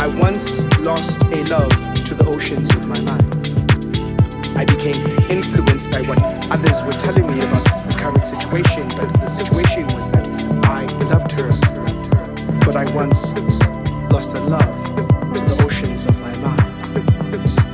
I once lost a love to the oceans of my mind. I became influenced by what others were telling me about the current situation, but the situation was that I loved her, but I once lost the love to the oceans of my mind.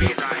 be right.